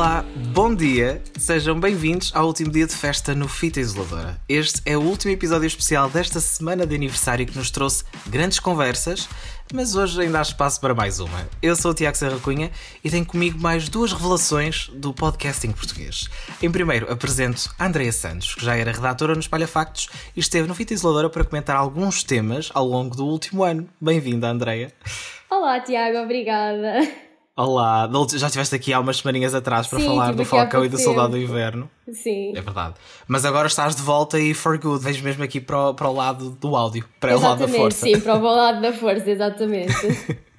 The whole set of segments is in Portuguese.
Olá, bom dia, sejam bem-vindos ao último dia de festa no Fita Isoladora. Este é o último episódio especial desta semana de aniversário que nos trouxe grandes conversas, mas hoje ainda há espaço para mais uma. Eu sou o Tiago Serra Cunha e tenho comigo mais duas revelações do podcasting português. Em primeiro, apresento a Andrea Santos, que já era redatora no Espalha Factos e esteve no Fita Isoladora para comentar alguns temas ao longo do último ano. Bem-vinda, Andrea. Olá, Tiago, obrigada. Olá, já estiveste aqui há umas semaninhas atrás para Sim, falar do Falcão e do Soldado do. Inverno. Sim. É verdade. Mas agora estás de volta e for good. Vejo mesmo aqui para o, para o lado do áudio, para o lado da exatamente, força. sim, para o bom lado da força, exatamente.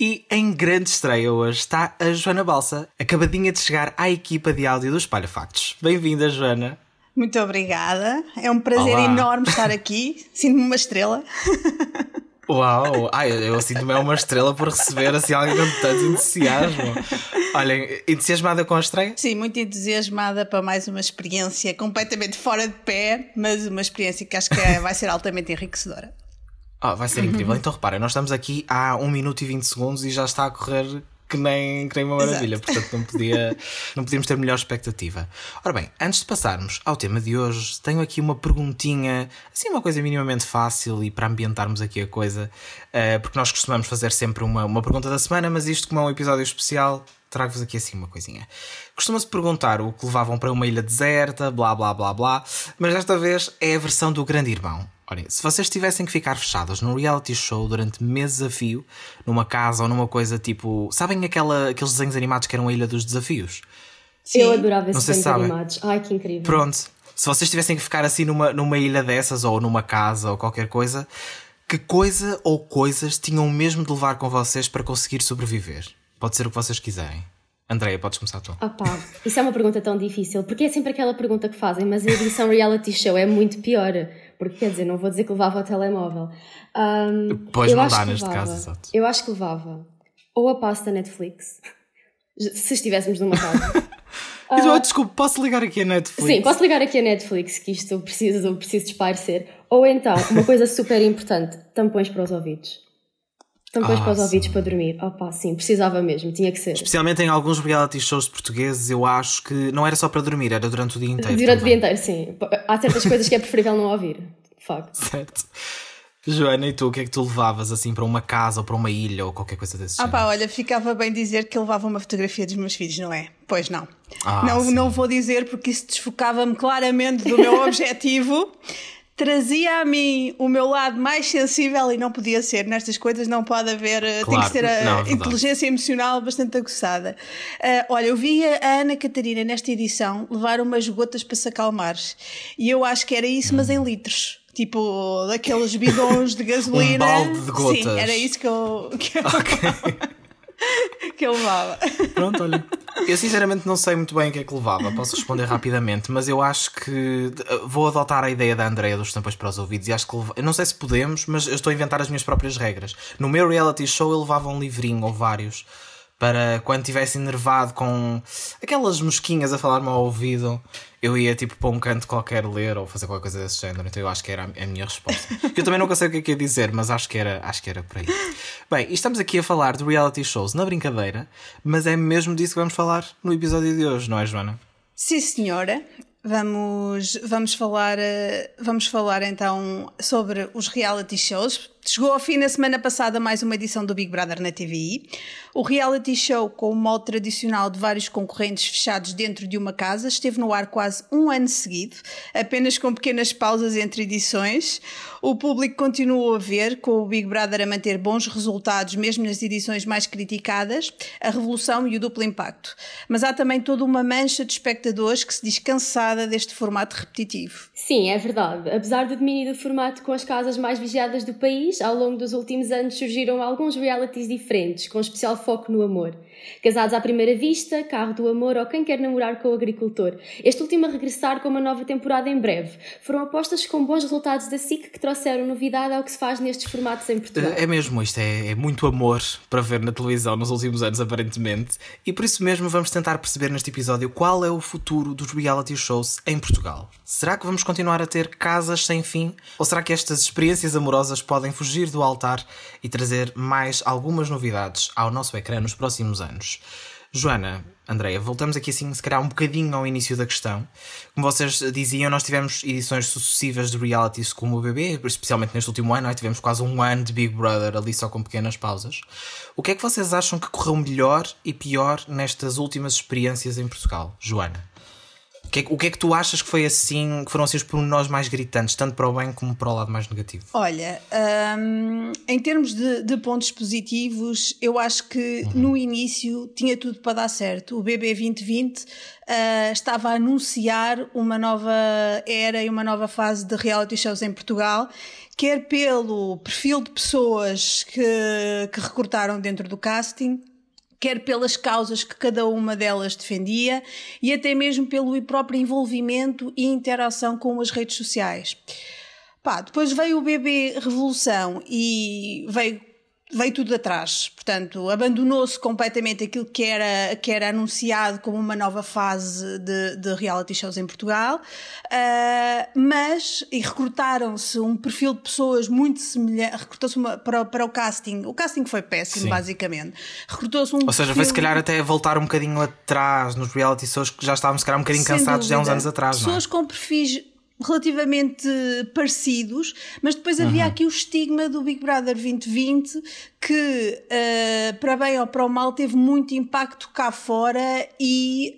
E em grande estreia hoje está a Joana Balsa, acabadinha de chegar à equipa de áudio do Espalha Factos. Bem-vinda, Joana. Muito obrigada. É um prazer Olá. enorme estar aqui. Sinto-me uma estrela. Uau! Ai, eu sinto-me uma estrela por receber assim alguém com tanto entusiasmo. Olhem, entusiasmada com a estreia? Sim, muito entusiasmada para mais uma experiência completamente fora de pé, mas uma experiência que acho que é- vai ser altamente enriquecedora. Ah, vai ser incrível. Então reparem, nós estamos aqui há 1 minuto e 20 segundos e já está a correr que nem, que nem uma maravilha. Portanto, não, podia, não podíamos ter melhor expectativa. Ora bem, antes de passarmos ao tema de hoje, tenho aqui uma perguntinha, assim, uma coisa minimamente fácil e para ambientarmos aqui a coisa, eh, porque nós costumamos fazer sempre uma, uma pergunta da semana, mas isto, como é um episódio especial, trago-vos aqui assim uma coisinha. Costuma-se perguntar o que levavam para uma ilha deserta, blá blá blá blá, mas desta vez é a versão do Grande Irmão. Olhem, se vocês tivessem que ficar fechados num reality show durante meses a fio, numa casa ou numa coisa tipo. Sabem aquela, aqueles desenhos animados que eram a Ilha dos Desafios? Eu adorava esses desenhos animados. Ai, que incrível. Pronto. Se vocês tivessem que ficar assim numa, numa ilha dessas ou numa casa ou qualquer coisa, que coisa ou coisas tinham mesmo de levar com vocês para conseguir sobreviver? Pode ser o que vocês quiserem. Andréia, podes começar tu. Ah pá, isso é uma pergunta tão difícil, porque é sempre aquela pergunta que fazem, mas a edição reality show é muito pior, porque quer dizer, não vou dizer que levava o telemóvel. Ahm, Pois não dá neste levava- caso, exato. Eu acho que levava ou a pasta Netflix, se estivéssemos numa casa. Ah. Desculpe, posso ligar aqui a Netflix? Sim, posso ligar aqui a Netflix, que isto eu preciso, eu preciso de espairecer. Ou então, uma coisa super importante, tampões para os ouvidos. Tampões Ah, para os sim. ouvidos para dormir. Opa, sim, precisava mesmo, tinha que ser. Especialmente em alguns reality shows portugueses, eu acho que não era só para dormir, era durante o dia inteiro. Durante o também. dia inteiro, sim. Há certas coisas que é preferível não ouvir, de facto. Certo. Joana, e tu, o que é que tu levavas assim para uma casa ou para uma ilha ou qualquer coisa desse Ah género? pá, olha, ficava bem dizer que levava uma fotografia dos meus filhos, não é? Pois não. Ah, não, sim. não vou dizer porque isso desfocava-me claramente do meu objetivo. Trazia a mim o meu lado mais sensível e não podia ser. Nestas coisas não pode haver. eh, tem Claro, que ter a não, é inteligência emocional bastante aguçada. Ah, olha, eu vi a Ana Catarina nesta edição levar umas gotas para se acalmar. E eu acho que era isso, mas em litros. Tipo, daqueles bidões de gasolina. Um balde de gotas. Sim, era isso que eu, que eu, que eu levava. Pronto, olha. Eu sinceramente não sei muito bem o que é que levava, posso responder rapidamente, mas eu acho que uh, vou adotar a ideia da Andrea dos tampões para os ouvidos e acho que eu não sei se podemos, mas eu estou a inventar as minhas próprias regras. No meu reality show eu levava um livrinho ou vários para quando estivesse enervado com aquelas mosquinhas a falar-me ao ouvido, eu ia tipo para um canto qualquer ler ou fazer qualquer coisa desse género. Então eu acho que era a minha resposta. Eu também nunca sei o que é que ia dizer, mas acho que era, acho que era por aí. Bem, e estamos aqui a falar de reality shows na brincadeira, mas é mesmo disso que vamos falar no episódio de hoje, não é, Joana? Sim, senhora. Vamos, vamos, falar, eh, vamos falar então sobre os reality shows. Chegou ao fim na semana passada mais uma edição do Big Brother na TVI. O reality show, com o molde tradicional de vários concorrentes fechados dentro de uma casa, esteve no ar quase um ano seguido, apenas com pequenas pausas entre edições. O público continuou a ver, com o Big Brother a manter bons resultados, mesmo nas edições mais criticadas, a revolução e o duplo impacto. Mas há também toda uma mancha de espectadores que se diz cansada deste formato repetitivo. Sim, é verdade. Apesar do domínio do formato com as casas mais vigiadas do país, ao longo dos últimos anos surgiram alguns realities diferentes, com especial foco no amor. Casados à primeira vista, Carro do Amor ou Quem Quer Namorar com o Agricultor. Este último a regressar com uma nova temporada em breve. Foram apostas com bons resultados da SIC que trouxeram novidade ao que se faz nestes formatos em Portugal. É mesmo, isto é, é muito amor para ver na televisão nos últimos anos, aparentemente. E por isso mesmo vamos tentar perceber neste episódio qual é o futuro dos reality shows em Portugal. Será que vamos continuar a ter casas sem fim? Ou será que estas experiências amorosas podem do altar e trazer mais algumas novidades ao nosso ecrã nos próximos anos? Joana, Andreia, voltamos aqui assim, se calhar um bocadinho ao início da questão. Como vocês diziam, nós tivemos edições sucessivas de realities como o bebê, especialmente neste último ano, nós tivemos quase um ano de Big Brother ali só com pequenas pausas. O que é que vocês acham que correu melhor e pior nestas últimas experiências em Portugal, Joana? Que é, o que é que tu achas que foi assim, que foram assim os pormenores mais gritantes, tanto para o bem como para o lado mais negativo? Olha, um, em termos de, de, pontos positivos, eu acho que uhum. no início tinha tudo para dar certo. O BB 2020 uh, estava a anunciar uma nova era e uma nova fase de reality shows em Portugal quer pelo perfil de pessoas que, que recrutaram dentro do casting, quer pelas causas que cada uma delas defendia e até mesmo pelo próprio envolvimento e interação com as redes sociais. Pá, depois veio o bebê Revolução e veio veio tudo atrás. Portanto, abandonou-se completamente aquilo que era, que era anunciado como uma nova fase de, de reality shows em Portugal, uh, mas e recrutaram-se um perfil de pessoas muito semelhante, recrutou-se para, para o casting. O casting foi péssimo, Sim. basicamente. Recrutou-se um Ou seja, foi se calhar até voltar um bocadinho atrás nos reality shows que já estávamos se calhar um bocadinho cansados dúvida. de há uns anos atrás. Pessoas é? com perfis relativamente parecidos, mas depois havia uhum. aqui o estigma do Big Brother 2020 que, uh, para bem ou para o mal, teve muito impacto cá fora e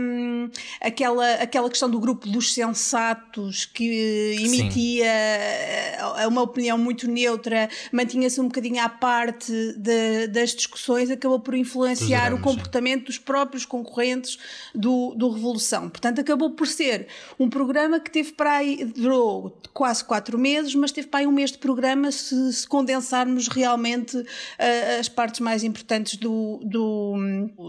um, ehm, aquela, aquela questão do grupo dos sensatos que emitia Sim. Eh, uma opinião muito neutra, mantinha-se um bocadinho à parte de, das discussões, acabou por influenciar o comportamento dos próprios concorrentes do, do Revolução. Portanto, acabou por ser um programa que teve para aí, durou quase quatro meses, mas teve para aí um mês de programa se, se condensarmos realmente uh, as partes mais importantes do, do,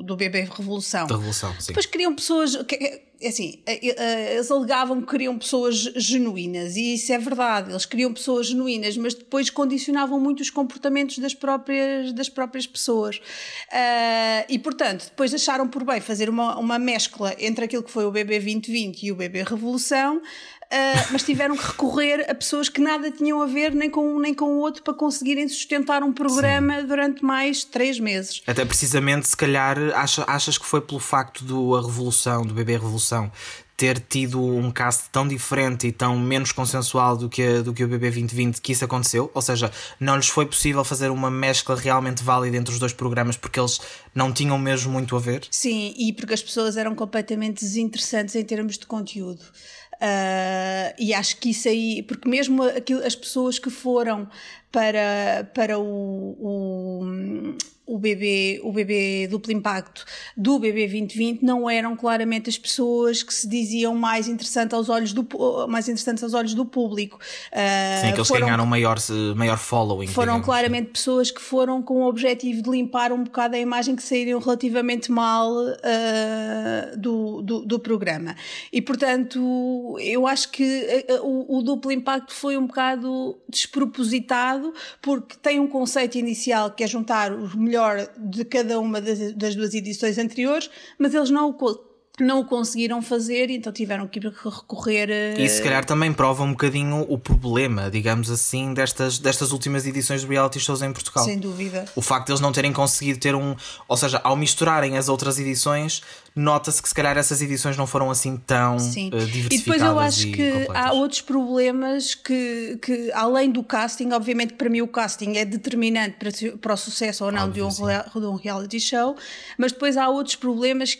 do bebê Revolução. Da Revolução, sim. Depois queriam pessoas. Que, é assim, eh, eh, eles alegavam que queriam pessoas genuínas, e isso é verdade, eles queriam pessoas genuínas, mas depois condicionavam muito os comportamentos das próprias, das próprias pessoas. Uh, e, portanto, depois acharam por bem fazer uma, uma mescla entre aquilo que foi o BB 2020 e o BB Revolução, Uh, mas tiveram que recorrer a pessoas que nada tinham a ver nem com um nem com o outro para conseguirem sustentar um programa Sim. durante mais três meses. Até precisamente, se calhar, acha, achas que foi pelo facto do a Revolução, do bebê Revolução, ter tido um cast tão diferente e tão menos consensual do que, do que o BB 2020 que isso aconteceu? Ou seja, não lhes foi possível fazer uma mescla realmente válida entre os dois programas porque eles não tinham mesmo muito a ver? Sim, e porque as pessoas eram completamente desinteressantes em termos de conteúdo. Uh, e acho que isso aí, porque mesmo aquilo, as pessoas que foram para, para o, o o bebê, o bebê duplo impacto do bebê 2020 não eram claramente as pessoas que se diziam mais interessantes aos olhos do, mais interessantes aos olhos do público. Uh, Sim, que eles foram, ganharam maior, maior following. Foram digamos. claramente pessoas que foram com o objetivo de limpar um bocado a imagem que saíram relativamente mal uh, do, do, do, programa. E portanto, eu acho que uh, o, o duplo impacto foi um bocado despropositado porque tem um conceito inicial que é juntar melhores melhor de cada uma das, das duas edições anteriores, mas eles não o não o conseguiram fazer, então tiveram que recorrer a... E se calhar também prova um bocadinho o problema, digamos assim, destas, destas últimas edições de reality shows em Portugal. Sem dúvida. O facto de eles não terem conseguido ter um. Ou seja, ao misturarem as outras edições, nota-se que se calhar essas edições não foram assim tão Sim. Uh, diversificadas. E depois eu acho que completas. há outros problemas que, que, além do casting, obviamente para mim o casting é determinante para, para o sucesso ou não de um, de um reality show, mas depois há outros problemas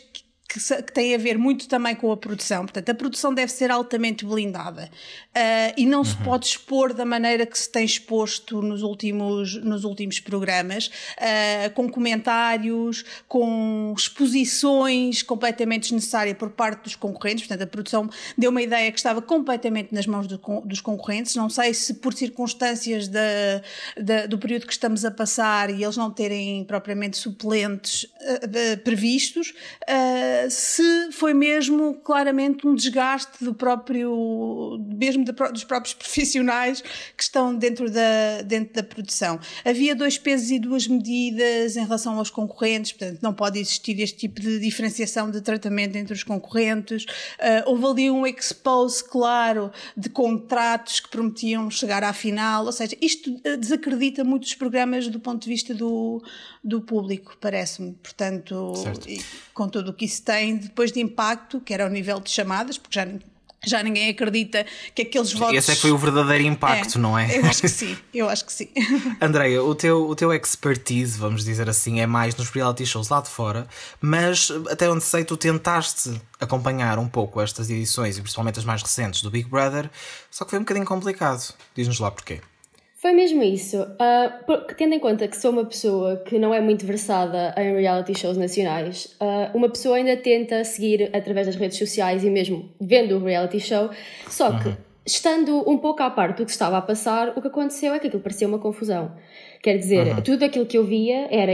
que que, tem a ver muito também com a produção. Portanto, a produção deve ser altamente blindada uh, e não uhum. se pode expor da maneira que se tem exposto nos últimos, nos últimos programas, uh, com comentários, com exposições completamente desnecessárias por parte dos concorrentes. Portanto, a produção deu uma ideia que estava completamente nas mãos do, dos concorrentes. Não sei se por circunstâncias da, da, do período que estamos a passar e eles não terem propriamente suplentes uh, previstos uh, se foi mesmo claramente um desgaste do próprio, mesmo de, dos próprios profissionais que estão dentro da, dentro da produção. Havia dois pesos e duas medidas em relação aos concorrentes, portanto, não pode existir este tipo de diferenciação de tratamento entre os concorrentes. Uh, houve ali um expose claro de contratos que prometiam chegar à final, ou seja, isto desacredita muitos programas do ponto de vista do, do público, parece-me. Portanto, e, com tudo o que isso tem depois de impacto, que era ao nível de chamadas, porque já já ninguém acredita que aqueles votos. Esse é que foi o verdadeiro impacto, é, não é? Eu acho que sim, eu acho que sim. Andreia, o teu, o teu expertise, vamos dizer assim, é mais nos reality shows lá de fora, mas até onde sei, tu tentaste acompanhar um pouco estas edições e principalmente as mais recentes do Big Brother, só que foi um bocadinho complicado. Diz-nos lá porquê. Foi mesmo isso. Uh, tendo em conta que sou uma pessoa que não é muito versada em reality shows nacionais, uh, uma pessoa ainda tenta seguir através das redes sociais e mesmo vendo o reality show, só que, uhum. estando um pouco à parte do que estava a passar, o que aconteceu é que aquilo parecia uma confusão. Quer dizer, uhum. tudo aquilo que eu via era,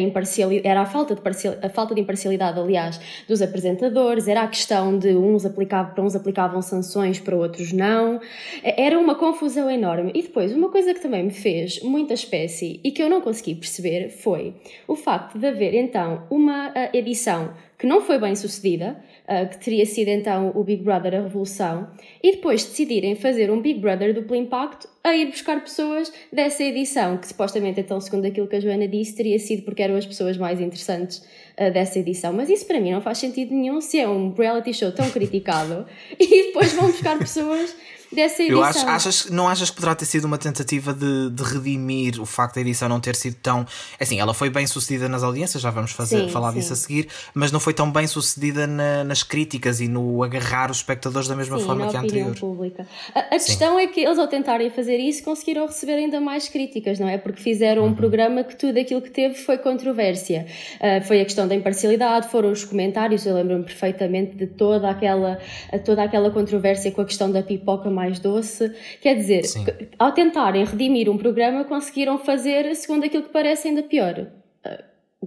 era a, falta de a falta de imparcialidade, aliás, dos apresentadores, era a questão de uns aplicavam, para uns aplicavam sanções, para outros não. Era uma confusão enorme. E depois, uma coisa que também me fez muita espécie e que eu não consegui perceber foi o facto de haver então uma edição que não foi bem sucedida, uh, que teria sido então o Big Brother a Revolução, e depois decidirem fazer um Big Brother duplo impacto a ir buscar pessoas dessa edição, que supostamente, então, segundo aquilo que a Joana disse, teria sido porque eram as pessoas mais interessantes uh, dessa edição. Mas isso para mim não faz sentido nenhum se é um reality show tão criticado e depois vão buscar pessoas dessa edição. Eu acho, achas, não achas que poderá ter sido uma tentativa de, de redimir o facto da edição não ter sido tão. É assim, ela foi bem sucedida nas audiências, já vamos fazer, sim, falar sim. disso a seguir, mas não foi tão bem sucedida na, nas críticas e no agarrar os espectadores da mesma sim, forma que a anterior. Pública. A, a questão é que eles, ao tentarem fazer isso, conseguiram receber ainda mais críticas, não é? Porque fizeram uhum. um programa que tudo aquilo que teve foi controvérsia. Uh, foi a questão da imparcialidade, foram os comentários, eu lembro-me perfeitamente de toda aquela, toda aquela controvérsia com a questão da pipoca mais doce. Quer dizer, Sim. ao tentarem redimir um programa, conseguiram fazer, segundo aquilo que parece, ainda pior.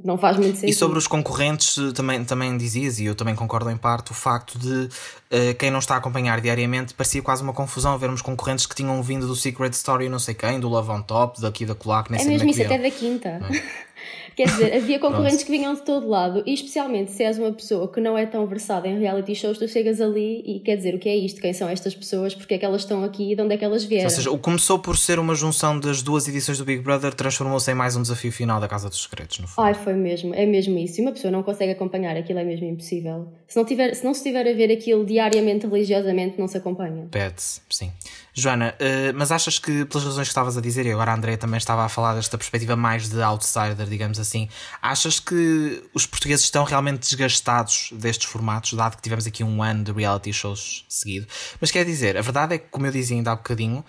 Não faz muito sentido. E sobre os concorrentes, também, também dizias, e eu também concordo em parte, o facto de uh, quem não está a acompanhar diariamente parecia quase uma confusão vermos concorrentes que tinham vindo do Secret Story, não sei quem, do Love on Top, daqui da Colac, nem é sei mesmo isso, até da quinta. É? Quer dizer, havia concorrentes que vinham de todo lado, e especialmente se és uma pessoa que não é tão versada em reality shows, tu chegas ali e quer dizer, o que é isto? Quem são estas pessoas? Porque é que elas estão aqui e de onde é que elas vieram? Ou seja, começou por ser uma junção das duas edições do Big Brother, transformou-se em mais um desafio final da Casa dos Segredos, no fundo. Ai, foi mesmo, é mesmo isso. E uma pessoa não consegue acompanhar aquilo, é mesmo impossível. Se não, tiver, se não se estiver a ver aquilo diariamente, religiosamente, não se acompanha. Pede-se, sim. Joana, uh, mas achas que, pelas razões que estavas a dizer, e agora a Andrea também estava a falar desta perspectiva mais de outsider, digamos assim, achas que os portugueses estão realmente desgastados destes formatos, dado que tivemos aqui um ano de reality shows seguido? Mas quer dizer, a verdade é que, como eu dizia ainda há bocadinho,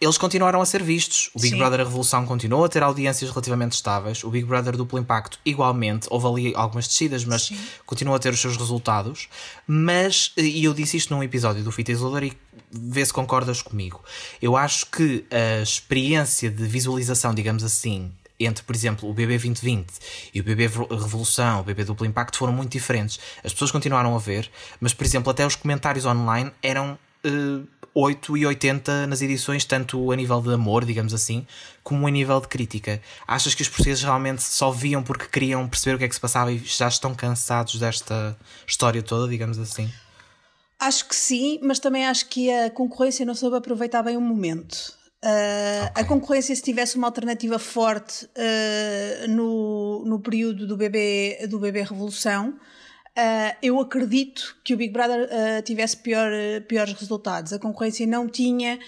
eles continuaram a ser vistos. O Big Sim. Brother a Revolução continuou a ter audiências relativamente estáveis. O Big Brother Duplo Impacto, igualmente, houve ali algumas descidas, mas Sim. continua a ter os seus resultados. Mas, e eu disse isto num episódio do Fita Isolador e vê se concordas comigo. Eu acho que a experiência de visualização, digamos assim, entre, por exemplo, o BB 2020 e o BB Revolução, o BB Duplo Impacto foram muito diferentes. As pessoas continuaram a ver, mas, por exemplo, até os comentários online eram. Uh, 8 e 80 nas edições, tanto a nível de amor, digamos assim, como a nível de crítica. Achas que os portugueses realmente só viam porque queriam perceber o que é que se passava e já estão cansados desta história toda, digamos assim? Acho que sim, mas também acho que a concorrência não soube aproveitar bem o momento. Uh, okay. A concorrência, se tivesse uma alternativa forte uh, no, no período do bebê, do bebê Revolução, Uh, eu acredito que o Big Brother uh, tivesse pior, uh, piores resultados. A concorrência não tinha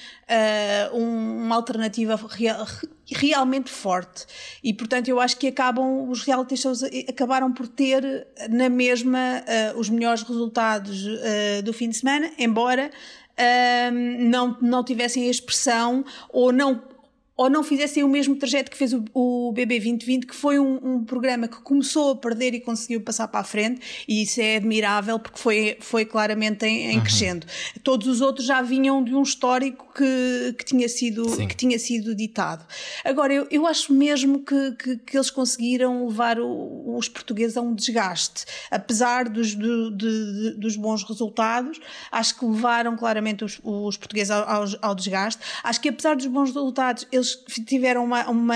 um, uma alternativa real, realmente forte. E, portanto, eu acho que acabam, os reality shows acabaram por ter na mesma os melhores resultados do fim de semana, embora não, não tivessem a expressão ou não ou não fizessem o mesmo trajeto que fez o, o BB 2020, que foi um, um, programa que começou a perder e conseguiu passar para a frente, e isso é admirável porque foi, foi claramente em, em uhum. crescendo. Todos os outros já vinham de um histórico que, que, tinha, sido, que tinha sido ditado. Agora, eu, eu acho mesmo que, que, que eles conseguiram levar o, os portugueses a um desgaste, apesar dos, do, de, de, dos bons resultados, acho que levaram claramente os, os portugueses ao, ao, ao desgaste. Acho que apesar dos bons resultados, eles tiveram uma, uma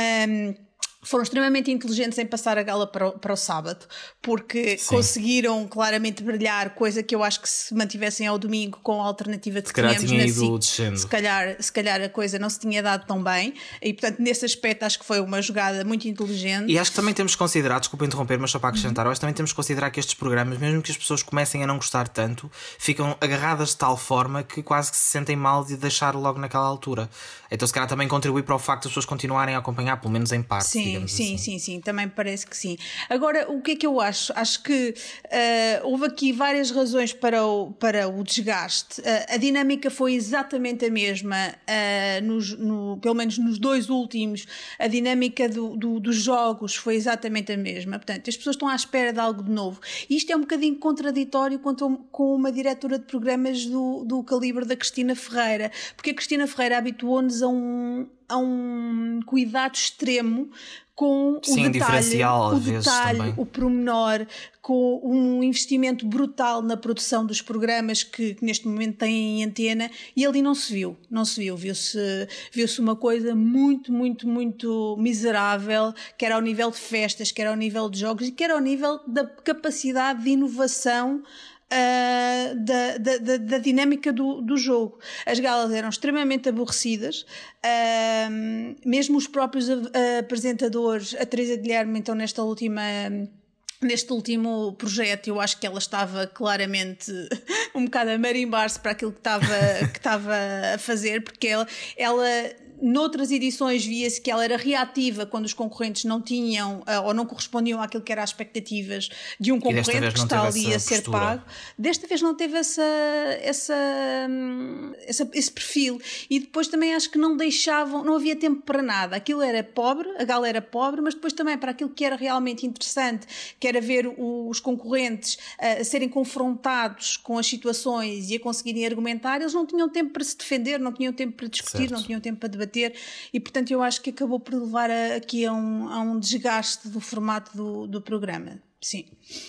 foram extremamente inteligentes em passar a gala para o, para o sábado, porque Sim. conseguiram claramente brilhar, coisa que eu acho que se mantivessem ao domingo com a alternativa que se tínhamos tinha SIC, se calhar, se calhar a coisa não se tinha dado tão bem, e portanto nesse aspecto acho que foi uma jogada muito inteligente. E acho que também temos que considerar, desculpa interromper, mas só para acrescentar, uhum. acho que também temos que considerar que estes programas, mesmo que as pessoas comecem a não gostar tanto, ficam agarradas de tal forma que quase que se sentem mal de deixar logo naquela altura. Então se calhar também contribui para o facto de as pessoas continuarem a acompanhar, pelo menos em parte. Sim, sim, assim. sim, sim, também parece que sim. Agora, o que é que eu acho? Acho que uh, houve aqui várias razões para o, para o desgaste. Uh, a dinâmica foi exatamente a mesma, uh, nos, no, pelo menos nos dois últimos, a dinâmica do, do, dos jogos foi exatamente a mesma. Portanto, as pessoas estão à espera de algo de novo. E isto é um bocadinho contraditório quanto, com uma diretora de programas do, do calibre da Cristina Ferreira, porque a Cristina Ferreira habituou-nos a um, a um cuidado extremo com Sim, o detalhe, o, detalhe o pormenor, com um investimento brutal na produção dos programas que, que, neste momento têm em antena e ali não se viu, não se viu, viu-se viu uma coisa muito, muito, muito miserável, quer ao nível de festas, quer ao nível de jogos e quer ao nível da capacidade de inovação Uh, da, da, da, dinâmica do, do jogo. As galas eram extremamente aborrecidas, uh, mesmo os próprios apresentadores, a Teresa Guilherme, então nesta última. Neste último projeto, eu acho que ela estava claramente um bocado a marimbar-se para aquilo que estava, que estava a fazer, porque ela, ela noutras edições via-se que ela era reativa quando os concorrentes não tinham uh, ou não correspondiam àquilo que eram as expectativas de um concorrente que está ali a ser postura. pago. Desta vez não teve essa, essa, essa, esse perfil. E depois também acho que não deixavam, não havia tempo para nada. Aquilo era pobre, a gala era pobre, mas depois também para aquilo que era realmente interessante, que era ver os concorrentes a serem confrontados com as situações e a conseguirem argumentar, eles não tinham tempo para se defender, não tinham tempo para discutir, certo. não tinham tempo para debater debater e portanto eu acho que acabou por levar a, aqui a um, a um desgaste do formato do, do programa. Sim.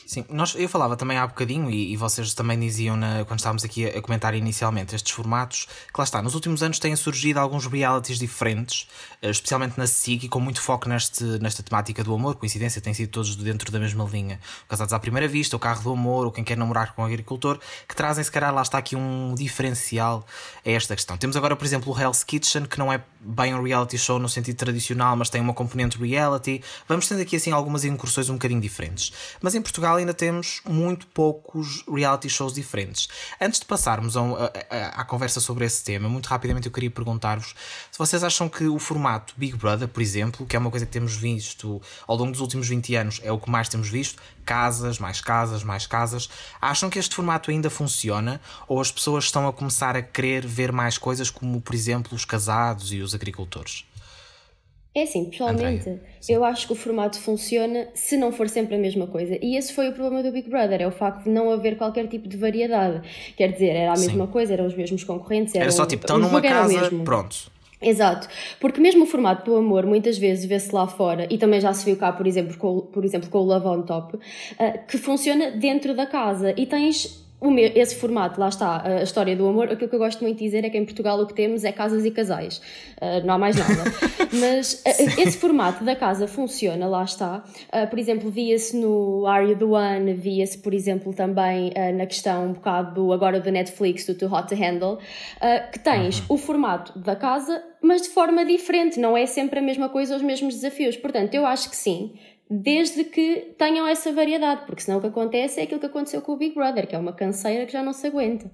Sim, nós, eu falava também há bocadinho, e, e vocês também diziam na, quando estávamos aqui a, a, comentar inicialmente estes formatos, que lá está, nos últimos anos têm surgido alguns realities diferentes, eh, especialmente na SIG, com muito foco neste, nesta temática do amor. Coincidência, têm sido todos dentro da mesma linha. Casados à primeira vista, o carro do amor, ou quem quer namorar com um agricultor, que trazem, se calhar, lá está aqui um diferencial a esta questão. Temos agora, por exemplo, o Hell's Kitchen, que não é bem um reality show no sentido tradicional, mas tem uma componente reality. Vamos tendo aqui assim algumas incursões um bocadinho diferentes. Mas em Portugal ainda temos muito poucos reality shows diferentes. Antes de passarmos a, a, a, conversa sobre esse tema, muito rapidamente eu queria perguntar-vos se vocês acham que o formato Big Brother, por exemplo, que é uma coisa que temos visto ao longo dos últimos 20 anos, é o que mais temos visto, casas, mais casas, mais casas, acham que este formato ainda funciona ou as pessoas estão a começar a querer ver mais coisas como, por exemplo, os casados e os agricultores? É assim, pessoalmente, eu acho que o formato funciona se não for sempre a mesma coisa. E esse foi o problema do Big Brother, é o facto de não haver qualquer tipo de variedade. Quer dizer, era a mesma Sim. coisa, eram os mesmos concorrentes. Era, era só tipo, estão numa casa, pronto. Exato, porque mesmo o formato do amor muitas vezes vê-se lá fora e também já se viu cá, por exemplo, com, por exemplo, com o Love on Top, uh, que funciona dentro da casa e tens esse formato, lá está, a história do amor, aquilo que eu gosto muito de dizer é que em Portugal o que temos é casas e casais, uh, não há mais nada. Mas uh, esse formato da casa funciona, lá está. Uh, por exemplo, via-se no Are You the One, via-se, por exemplo, também na questão um bocado do, agora do Netflix, do Too Hot to Handle, que tens uhum. o formato da casa, mas de forma diferente, não é sempre a mesma coisa, os mesmos desafios. Portanto, eu acho que sim, desde que tenham essa variedade, porque senão o que acontece é aquilo que aconteceu com o Big Brother, que é uma canseira que já não se aguenta.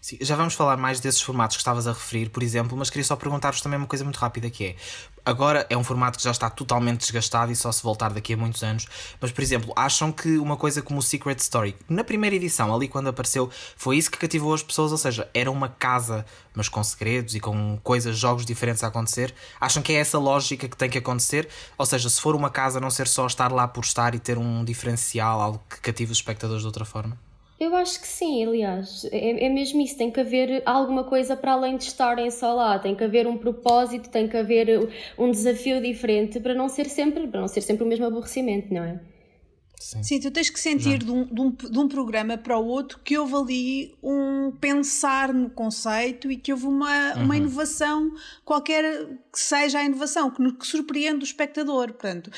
Sim, já vamos falar mais desses formatos que estavas a referir, por exemplo, mas queria só perguntar-vos também uma coisa muito rápida que é. Agora é um formato que já está totalmente desgastado e só se voltar daqui a muitos anos. Mas, por exemplo, acham que uma coisa como o Secret Story, na primeira edição, ali quando apareceu, foi isso que cativou as pessoas? Ou seja, era uma casa, mas com segredos e com coisas, jogos diferentes a acontecer? Acham que é essa lógica que tem que acontecer? Ou seja, se for uma casa, não ser só estar lá por estar e ter um diferencial, algo que cative os espectadores de outra forma? Eu acho que sim, aliás, é, é mesmo isso. Tem que haver alguma coisa para além de estarem só lá. Tem que haver um propósito, tem que haver um desafio diferente para não ser sempre, para não ser sempre o mesmo aborrecimento, não é? Sim. Sim, tu tens que sentir de um, de, um, de um, programa para o outro que houve ali um pensar no conceito e que houve uma, uhum. uma inovação, qualquer que seja a inovação, que, que surpreende o espectador. Portanto, uh,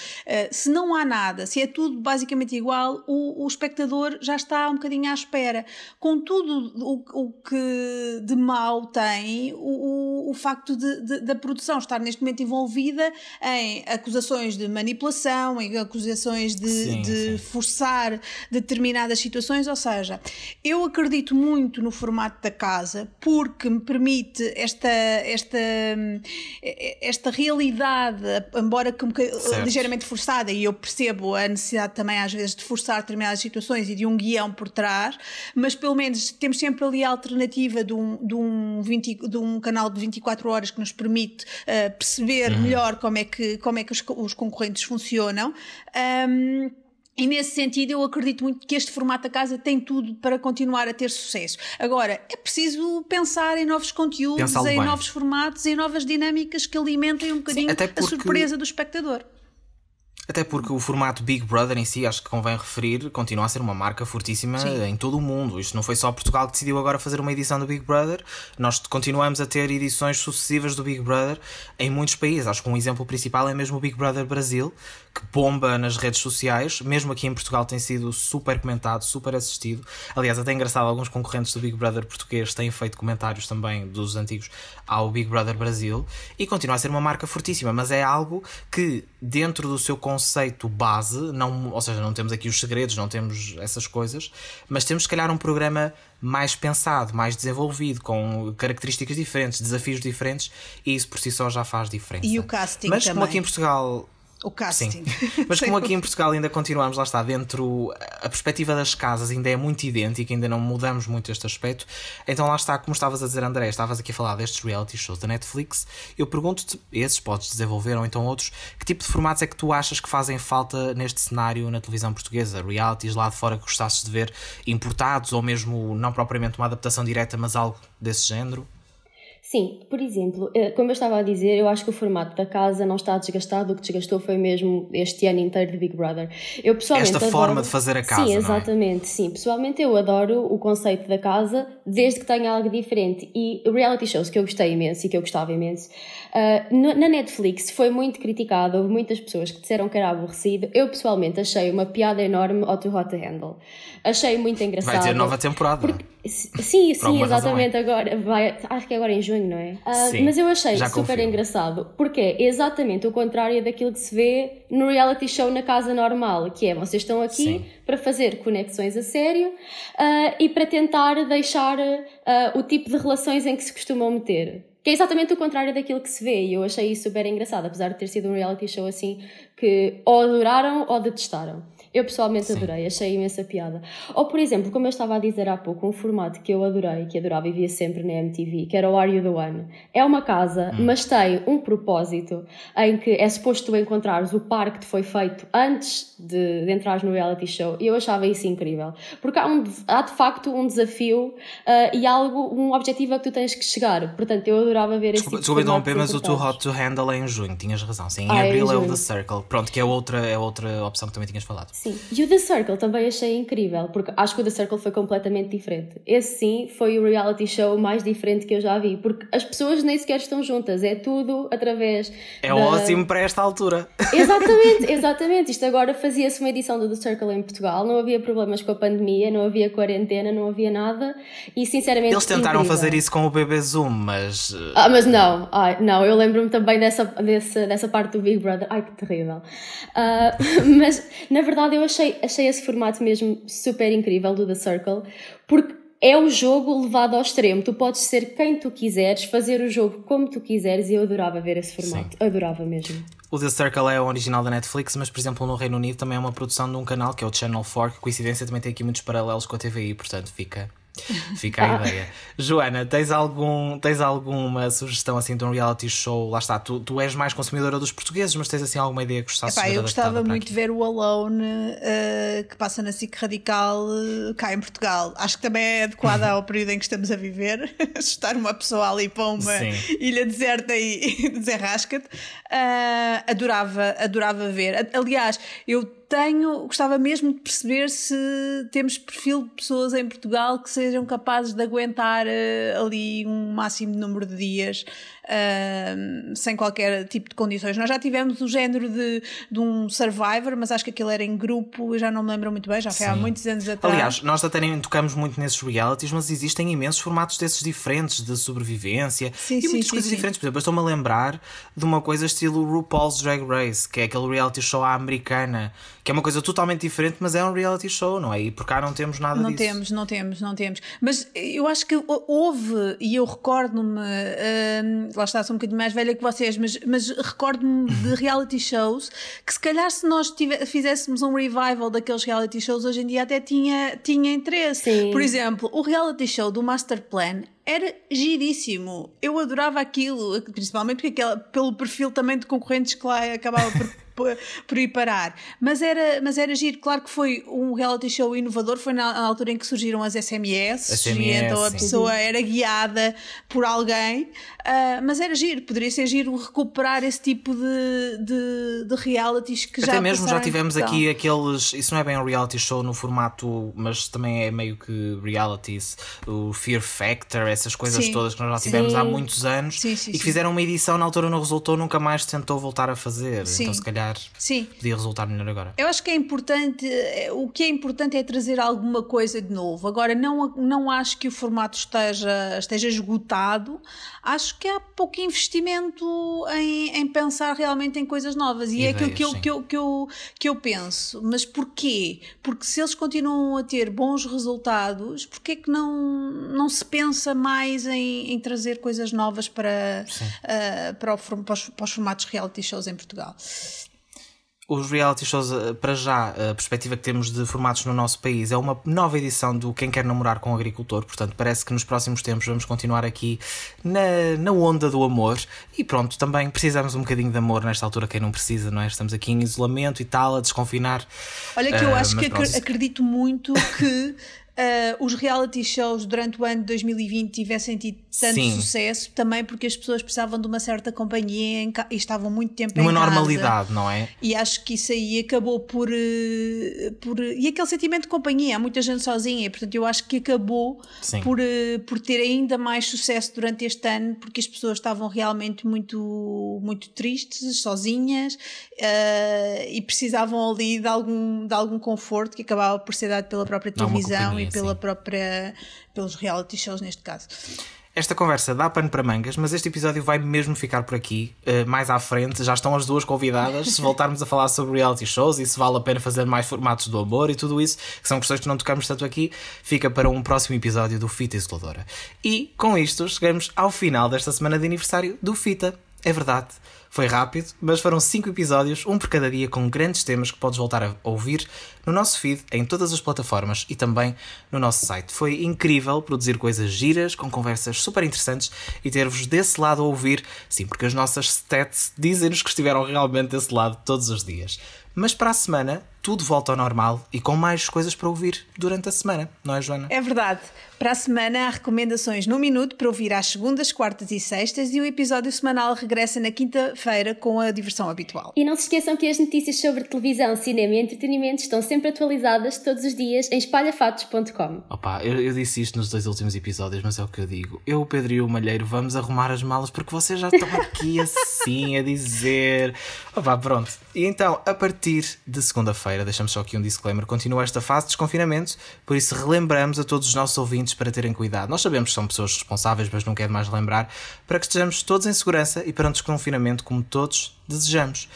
se não há nada, se é tudo basicamente igual, o, o espectador já está um bocadinho à espera. Com tudo o, o que de mal tem o, o facto de, de, da produção estar neste momento envolvida em acusações de manipulação, em acusações de, sim, de sim. Forçar determinadas situações, ou seja, eu acredito muito no formato da casa porque me permite esta, esta, esta realidade, embora que um ligeiramente forçada, e eu percebo a necessidade também às vezes de forçar determinadas situações e de um guião por trás, mas pelo menos temos sempre ali a alternativa de um, de um, 20, de um canal de 24 horas que nos permite uh, perceber uhum. melhor como é que, como é que os, os concorrentes funcionam. Um, e nesse sentido, eu acredito muito que este formato da casa tem tudo para continuar a ter sucesso. Agora, é preciso pensar em novos conteúdos, em bem. novos formatos, em novas dinâmicas que alimentem um bocadinho Sim, porque... a surpresa do espectador. Até porque o formato Big Brother em si, acho que convém referir, continua a ser uma marca fortíssima Sim. em todo o mundo. Isto não foi só Portugal que decidiu agora fazer uma edição do Big Brother, nós continuamos a ter edições sucessivas do Big Brother em muitos países. Acho que um exemplo principal é mesmo o Big Brother Brasil, que bomba nas redes sociais, mesmo aqui em Portugal tem sido super comentado, super assistido. Aliás, até engraçado, alguns concorrentes do Big Brother português têm feito comentários também dos antigos ao Big Brother Brasil e continua a ser uma marca fortíssima, mas é algo que dentro do seu conceito base, não, ou seja, não temos aqui os segredos, não temos essas coisas, mas temos se calhar um programa mais pensado, mais desenvolvido, com características diferentes, desafios diferentes, e isso por si só já faz diferença. E o casting Mas também. como aqui em Portugal o casting. Sim. Mas como aqui em Portugal ainda continuamos, lá está, dentro, a perspectiva das casas ainda é muito idêntica, ainda não mudamos muito este aspecto. Então lá está, como estavas a dizer, André, estavas aqui a falar destes reality shows da Netflix. Eu pergunto-te, esses podes desenvolver ou então outros, que tipo de formatos é que tu achas que fazem falta neste cenário na televisão portuguesa? Realities lá de fora que gostasses de ver importados ou mesmo não propriamente uma adaptação direta, mas algo desse género? Sim, por exemplo, eh, como eu estava a dizer, eu acho que o formato da casa não está desgastado, o que desgastou foi mesmo este ano inteiro de Big Brother. Eu pessoalmente Esta adoro... forma de fazer a casa. Sim, é? exatamente, é? sim. Pessoalmente eu adoro o conceito da casa, desde que tenha algo diferente. E reality shows que eu gostei imenso e que eu gostava imenso. Uh, na Netflix foi muito criticado, houve muitas pessoas que disseram que era aborrecido. Eu pessoalmente achei uma piada enorme ao Too Hot to Handle. Achei muito engraçado. Vai ter nova temporada. Porque, sim, sim, exatamente agora. Vai, acho que é agora em junho, não é? Uh, sim, mas eu achei super confio. engraçado porque é exatamente o contrário daquilo que se vê no reality show na casa normal, que é vocês estão aqui sim. para fazer conexões a sério uh, e para tentar deixar uh, o tipo de relações em que se costumam meter. Que é exatamente o contrário daquilo que se vê, e eu achei isso super engraçado, apesar de ter sido um reality show assim que ou adoraram ou detestaram. Eu pessoalmente Sim. adorei, achei imensa piada. Ou, por exemplo, como eu estava a dizer há pouco, um formato que eu adorei, que adorava e via sempre na MTV, que era o Are You The One. É uma casa, hum. mas tem um propósito em que é suposto tu encontrares o par que te foi feito antes de, de entrares no reality show. E eu achava isso incrível. Porque há, um, há de facto um desafio uh, e algo, um objetivo a que tu tens que chegar. Portanto, eu adorava ver esse tipo Desculpa interromper, mas o Too Hot to Handle é em junho, tinhas razão. Sim, em ah, abril é, é o The Circle. Pronto, que é outra, é outra opção que também tinhas falado. Sim, e o The Circle também achei incrível, porque acho que o The Circle foi completamente diferente. Esse sim foi o reality show mais diferente que eu já vi, porque as pessoas nem sequer estão juntas, é tudo através. É da... ótimo para esta altura. Exatamente, exatamente. Isto agora fazia-se uma edição do The Circle em Portugal, não havia problemas com a pandemia, não havia quarentena, não havia nada, e sinceramente. Eles tentaram incrível. fazer isso com o bebê Zoom, mas. Eh, ah, mas não, Ai, não, eu lembro-me também dessa, dessa, dessa parte do Big Brother, ai que terrível. Uh, mas na verdade eu achei, achei esse formato mesmo super incrível do The Circle, porque é o jogo levado ao extremo. Tu podes ser quem tu quiseres, fazer o jogo como tu quiseres e eu adorava ver esse formato. Sim. Adorava mesmo. O The Circle é o original da Netflix, mas por exemplo no Reino Unido também é uma produção de um canal que é o Channel 4, que coincidência também tem aqui muitos paralelos com a TVI, portanto fica Fica a ideia. Joana, tens, algum, tens alguma sugestão assim de um reality show? Lá está, tu, tu és mais consumidora dos portugueses, mas tens assim alguma ideia que gostasses Epá, de Eu gostava muito de ver o Alone uh, que passa na SIC Radical uh, cá em Portugal. Acho que também é adequada ao período em que estamos a viver. Estar uma pessoa ali para uma Sim. ilha deserta e desenrasca-te. Uh, adorava, adorava ver. Aliás, eu tenho, gostava mesmo de perceber se temos perfil de pessoas em Portugal que sejam capazes de aguentar uh, ali um máximo número de dias uh, sem qualquer tipo de condições. Nós já tivemos o género de, de um Survivor, mas acho que aquilo era em grupo, já não me lembro muito bem, já foi Sim. há muitos anos atrás. Aliás, nós até nem tocamos muito nesses realities, mas existem imensos formatos desses diferentes, de sobrevivência sim, e sim, muitas sim, coisas diferentes. Por exemplo, estou-me a lembrar de uma coisa estilo RuPaul's Drag Race, que é aquele reality show à americana, que é uma coisa totalmente diferente, mas é um reality show, não é? E por cá não temos nada não disso. Não temos, não temos, não temos. Mas eu acho que houve, e eu recordo-me, lá está, sou um bocadinho mais velha que vocês, mas, mas recordo-me de reality shows que se calhar se nós tive, fizéssemos um revival daqueles reality shows hoje em dia até tinha, tinha interesse. Sim. Por exemplo, o reality show do Master Plan era giríssimo. Eu adorava aquilo, principalmente porque aquela, pelo perfil também de concorrentes que lá acabava por por ir parar. Mas era, mas era giro. Claro que foi um reality show inovador, foi na, na altura em que surgiram as SMS, SMS e então a pessoa era guiada por alguém. Uh, mas era giro, poderia ser giro recuperar esse tipo de, de, de realities que Até já mesmo já tivemos aqui aqueles. Isso não é bem um reality show no formato, mas também é meio que realities, o Fear Factor, essas coisas sim. todas que nós já tivemos sim. há muitos anos sim, e que fizeram uma edição na altura não resultou, nunca mais tentou voltar a fazer. Então se calhar calhar Sim. podia resultar melhor agora. Eu acho que é importante, eh, o que é importante é trazer alguma coisa de novo. Agora, não, não acho que o formato esteja, esteja esgotado, acho que há pouco investimento em, em pensar realmente em coisas novas. E Ideias, é aquilo que eu, que, eu, que, eu, que eu penso. Mas porquê? Porque se eles continuam a ter bons resultados, porquê é que não, não se pensa mais em, em trazer coisas novas para, uh, para, o, para, os, para os formatos reality shows em Portugal? Os reality shows, eh, para já, a perspectiva que temos de formatos no nosso país é uma nova edição do Quem Quer Namorar com o Agricultor. Portanto, parece que nos próximos tempos vamos continuar aqui na, na onda do amor. E pronto, também precisamos um bocadinho de amor nesta altura. Quem não precisa, não é? Estamos aqui em isolamento e tal, a desconfinar. Olha, que eu uh, acho que pronto. acredito muito que uh, os reality shows durante o ano de 2020 tivessem tido tanto Sim. sucesso, também porque as pessoas precisavam de uma certa companhia e estavam muito tempo Numa em casa. normalidade, não é? E acho que isso aí acabou por, uh, por. E aquele sentimento de companhia, há muita gente sozinha, portanto eu acho que acabou por, uh, por ter ainda mais sucesso durante este ano, porque as pessoas estavam realmente muito, muito tristes, sozinhas e precisavam ali de algum, de algum conforto que acabava por ser dado pela própria televisão e pela sim. própria, pelos reality shows neste caso. Esta conversa dá pano para mangas, mas este episódio vai mesmo ficar por aqui. Uh, mais à frente já estão as duas convidadas. Se voltarmos a falar sobre reality shows e se vale a pena fazer mais formatos do amor e tudo isso, que são questões que não tocamos tanto aqui, fica para um próximo episódio do Fita Isoladora. E com isto chegamos ao final desta semana de aniversário do Fita. É verdade. Foi rápido, mas foram 5 episódios, um por cada dia, com grandes temas que podes voltar a ouvir no nosso feed, em todas as plataformas e também no nosso site. Foi incrível produzir coisas giras, com conversas super interessantes e ter-vos desse lado a ouvir, sim, porque as nossas stats dizem-nos que estiveram realmente desse lado todos os dias. Mas para a semana, tudo volta ao normal e com mais coisas para ouvir durante a semana, não é, Joana? É verdade. Para a semana há recomendações no minuto para ouvir às segundas, quartas e sextas e o episódio semanal regressa na quinta-feira com a diversão habitual. E não se esqueçam que as notícias sobre televisão, cinema e entretenimento estão sempre atualizadas todos os dias em espalhafatos.com. Opa, eu, eu, disse isto nos dois últimos episódios, mas é o que eu digo. Eu, o Pedro e o Malheiro vamos arrumar as malas porque vocês já estão aqui assim a dizer. Opa, pronto. E então, a partir de segunda-feira, deixamos só aqui um disclaimer, continua esta fase de desconfinamento, por isso relembramos a todos os nossos ouvintes para terem cuidado. Nós sabemos que são pessoas responsáveis, mas não quero mais lembrar, para que estejamos todos em segurança e para um desconfinamento como todos desejamos.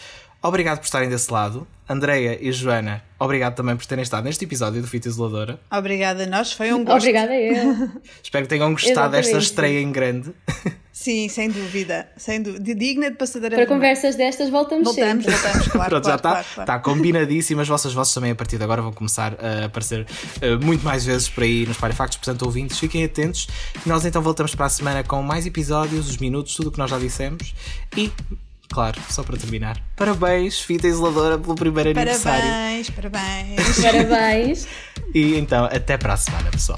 Obrigado por estarem desse lado. Andreia e Joana, obrigado também por terem estado neste episódio do Fita Isoladora. Obrigada a nós, foi um gosto. Obrigada eu. Espero que tenham gostado desta estreia em grande. Sim, sem dúvida. Sem dúvida. Digna de passadeira Para conversas destas voltamos Voltamos, sempre. voltamos, claro. Pronto, claro, já está claro, claro. tá combinadíssimo. As vossas vozes também a partir de agora vão começar a aparecer uh, muito mais vezes por aí nos Parafactos. Portanto, ouvintes, fiquem atentos. Nós então voltamos para a semana com mais episódios, os minutos, tudo o que nós já dissemos. E, claro, só para terminar, parabéns, fita isoladora, pelo primeiro aniversário. Parabéns, parabéns. Parabéns. E então, até para a semana, pessoal.